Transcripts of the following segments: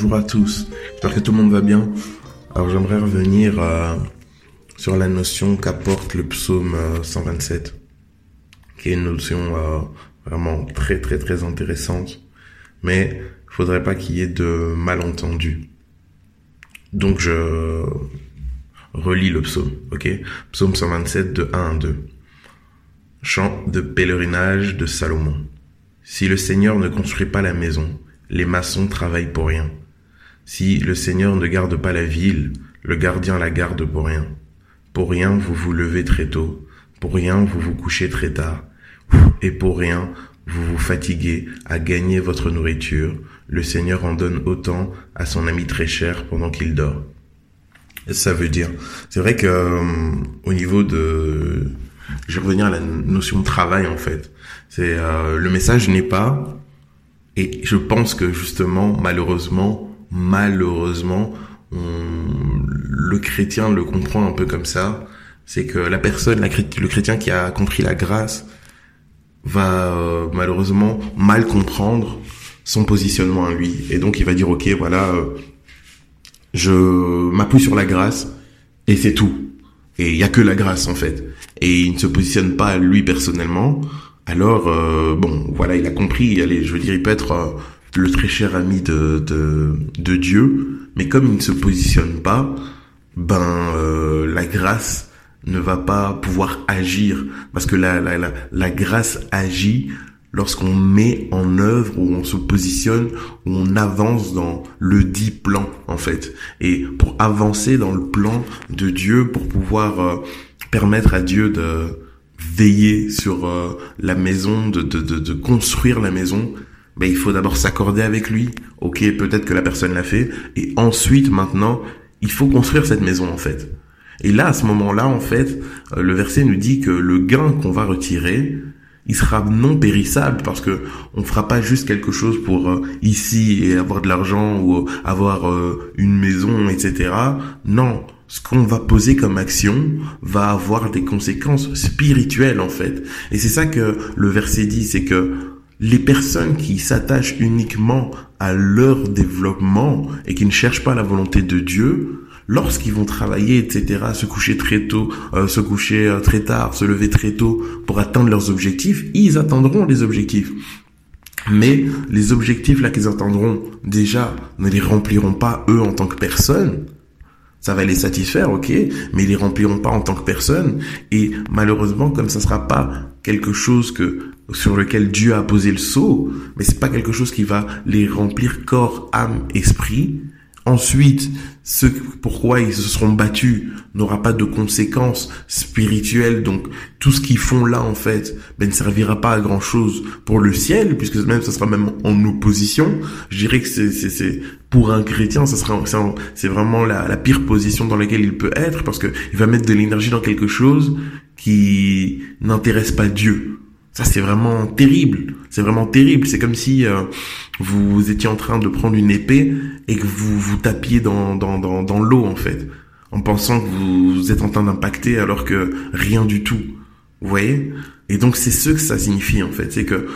Bonjour à tous, j'espère que tout le monde va bien. Alors j'aimerais revenir euh, sur la notion qu'apporte le psaume euh, 127, qui est une notion euh, vraiment très très très intéressante, mais il faudrait pas qu'il y ait de malentendus. Donc je relis le psaume, ok? Psaume 127 de 1 à 2. Chant de pèlerinage de Salomon. Si le Seigneur ne construit pas la maison, les maçons travaillent pour rien. Si le Seigneur ne garde pas la ville, le gardien la garde pour rien. Pour rien vous vous levez très tôt, pour rien vous vous couchez très tard, et pour rien vous vous fatiguez à gagner votre nourriture. Le Seigneur en donne autant à son ami très cher pendant qu'il dort. Ça veut dire, c'est vrai que euh, au niveau de, je vais revenir à la notion de travail en fait. C'est euh, le message n'est pas, et je pense que justement, malheureusement, malheureusement, on- le chrétien le comprend un peu comme ça. C'est que la personne, le chrétien qui a compris la grâce, va euh, malheureusement mal comprendre son positionnement à lui. Et donc il va dire, ok, voilà, euh, je m'appuie sur la grâce et c'est tout. Et il y a que la grâce en fait. Et il ne se positionne pas lui personnellement. Alors euh, bon, voilà, il a compris. Allez, je veux dire, il peut être euh, le très cher ami de, de de Dieu, mais comme il ne se positionne pas, ben euh, la grâce ne va pas pouvoir agir parce que la la la, la grâce agit lorsqu'on met en œuvre ou on se positionne ou on avance dans le dit plan en fait. Et pour avancer dans le plan de Dieu pour pouvoir euh, permettre à Dieu de veiller sur euh, la maison de, de, de, de construire la maison ben, il faut d'abord s'accorder avec lui. Ok peut-être que la personne l'a fait. Et ensuite maintenant il faut construire cette maison en fait. Et là à ce moment-là en fait euh, le verset nous dit que le gain qu'on va retirer il sera non périssable parce que on fera pas juste quelque chose pour euh, ici et avoir de l'argent ou euh, avoir euh, une maison, etc. Non, ce qu'on va poser comme action va avoir des conséquences spirituelles en fait. Et c'est ça que le verset dit, c'est que les personnes qui s'attachent uniquement à leur développement et qui ne cherchent pas la volonté de Dieu, lorsqu'ils vont travailler, etc., se coucher très tôt, euh, se coucher euh, très tard, se lever très tôt pour atteindre leurs objectifs, ils atteindront les objectifs. Mais les objectifs là qu'ils atteindront, déjà, ne les rempliront pas eux en tant que personne. Ça va les satisfaire, ok, mais ils les rempliront pas en tant que personne. Et malheureusement, comme ça sera pas quelque chose que sur lequel Dieu a posé le sceau, mais c'est pas quelque chose qui va les remplir corps, âme, esprit. Ensuite, ce pourquoi ils se seront battus n'aura pas de conséquences spirituelles. Donc, tout ce qu'ils font là, en fait, ben, ne servira pas à grand chose pour le ciel, puisque même, ça sera même en opposition. Je dirais que c'est, c'est, c'est, pour un chrétien, ça sera, c'est, vraiment la, la pire position dans laquelle il peut être, parce que il va mettre de l'énergie dans quelque chose qui n'intéresse pas Dieu. Ça, c'est vraiment terrible. C'est vraiment terrible. C'est comme si euh, vous étiez en train de prendre une épée et que vous vous tapiez dans, dans, dans, dans l'eau, en fait. En pensant que vous êtes en train d'impacter alors que rien du tout. Vous voyez? Et donc, c'est ce que ça signifie, en fait. C'est que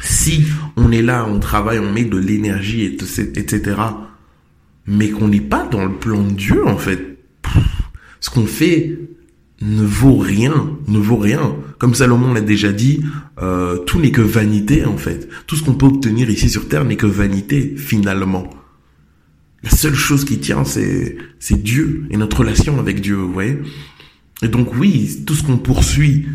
si on est là, on travaille, on met de l'énergie, et etc., mais qu'on n'est pas dans le plan de Dieu, en fait, ce qu'on fait ne vaut rien, ne vaut rien. Comme Salomon l'a déjà dit, euh, tout n'est que vanité en fait. Tout ce qu'on peut obtenir ici sur Terre n'est que vanité finalement. La seule chose qui tient, c'est c'est Dieu et notre relation avec Dieu, vous voyez. Et donc oui, tout ce qu'on poursuit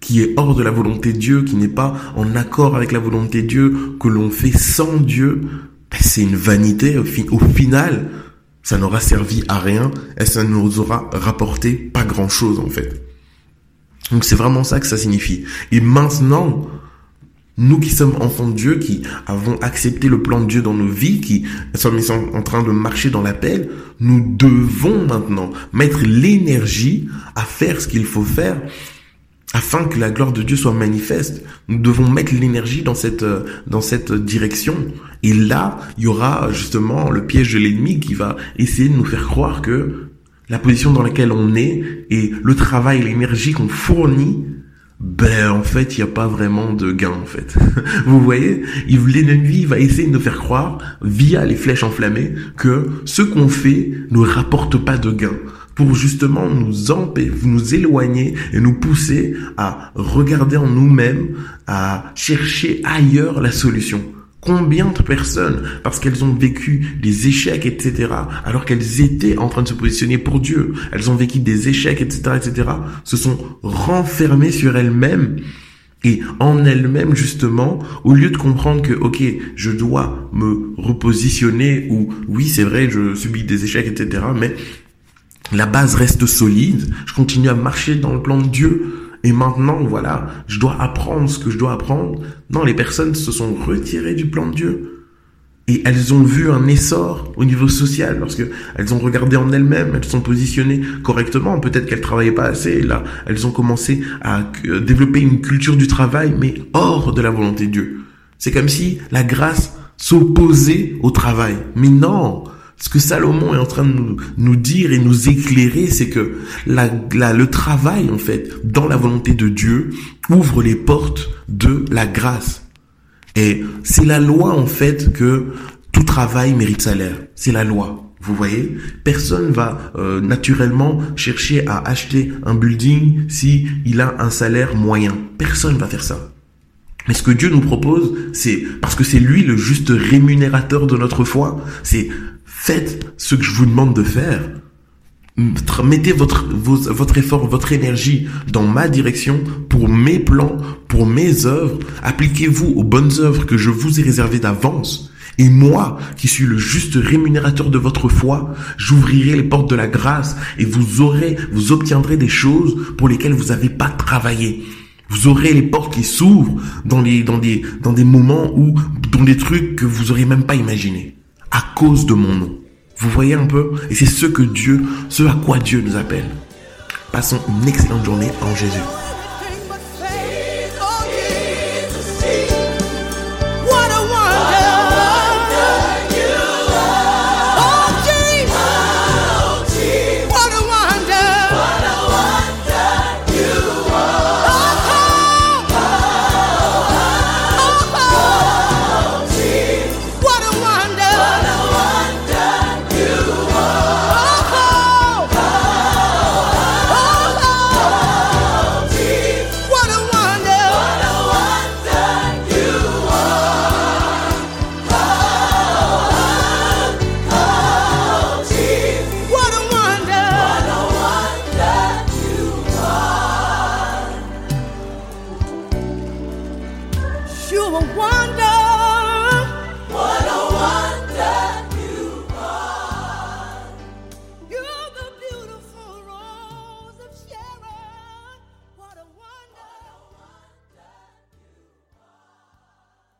qui est hors de la volonté de Dieu, qui n'est pas en accord avec la volonté de Dieu, que l'on fait sans Dieu, ben, c'est une vanité. Au, au final, ça n'aura servi à rien et ça ne nous aura rapporté pas grand-chose en fait. Donc c'est vraiment ça que ça signifie. Et maintenant, nous qui sommes enfants de Dieu, qui avons accepté le plan de Dieu dans nos vies, qui sommes en train de marcher dans l'appel, nous devons maintenant mettre l'énergie à faire ce qu'il faut faire afin que la gloire de Dieu soit manifeste. Nous devons mettre l'énergie dans cette dans cette direction. Et là, il y aura justement le piège de l'ennemi qui va essayer de nous faire croire que la position dans laquelle on est et le travail, l'énergie qu'on fournit ben en fait il n'y a pas vraiment de gain en fait. Vous voyez, l'ennemi va essayer de nous faire croire via les flèches enflammées que ce qu'on fait ne rapporte pas de gain pour justement nous empêcher, nous éloigner et nous pousser à regarder en nous-mêmes, à chercher ailleurs la solution. Combien de personnes, parce qu'elles ont vécu des échecs, etc., alors qu'elles étaient en train de se positionner pour Dieu, elles ont vécu des échecs, etc., etc., se sont renfermées sur elles-mêmes et en elles-mêmes, justement, au lieu de comprendre que, ok, je dois me repositionner, ou oui, c'est vrai, je subis des échecs, etc., mais la base reste solide, je continue à marcher dans le plan de Dieu, et maintenant, voilà, je dois apprendre ce que je dois apprendre. Non, les personnes se sont retirées du plan de Dieu. Et elles ont vu un essor au niveau social parce que elles ont regardé en elles-mêmes, elles sont positionnées correctement. Peut-être qu'elles travaillaient pas assez. Et là, elles ont commencé à euh, développer une culture du travail, mais hors de la volonté de Dieu. C'est comme si la grâce s'opposait au travail. Mais non, ce que Salomon est en train de nous, dire et nous éclairer, c'est que le travail, en fait, dans la volonté de Dieu, ouvre les portes de la grâce. Et c'est la loi, en fait, que tout travail mérite salaire. C'est la loi. Vous voyez, personne va euh, naturellement chercher à acheter un building si il a un salaire moyen. Personne va faire ça. Mais ce que Dieu nous propose, c'est parce que c'est lui le juste rémunérateur de notre foi. C'est Faites ce que je vous demande de faire. Mettez votre, votre effort, votre énergie dans ma direction pour mes plans, pour mes œuvres. Appliquez-vous aux bonnes œuvres que je vous ai réservées d'avance. Et moi, qui suis le juste rémunérateur de votre foi, j'ouvrirai les portes de la grâce et vous aurez, vous obtiendrez des choses pour lesquelles vous n'avez pas travaillé. Vous aurez les portes qui s'ouvrent dans des, moments où, dans des trucs que vous aurez même pas imaginé à cause de mon nom. Vous voyez un peu? Et c'est ce que Dieu, ce à quoi Dieu nous appelle. Passons une excellente journée en Jésus. you a wonder.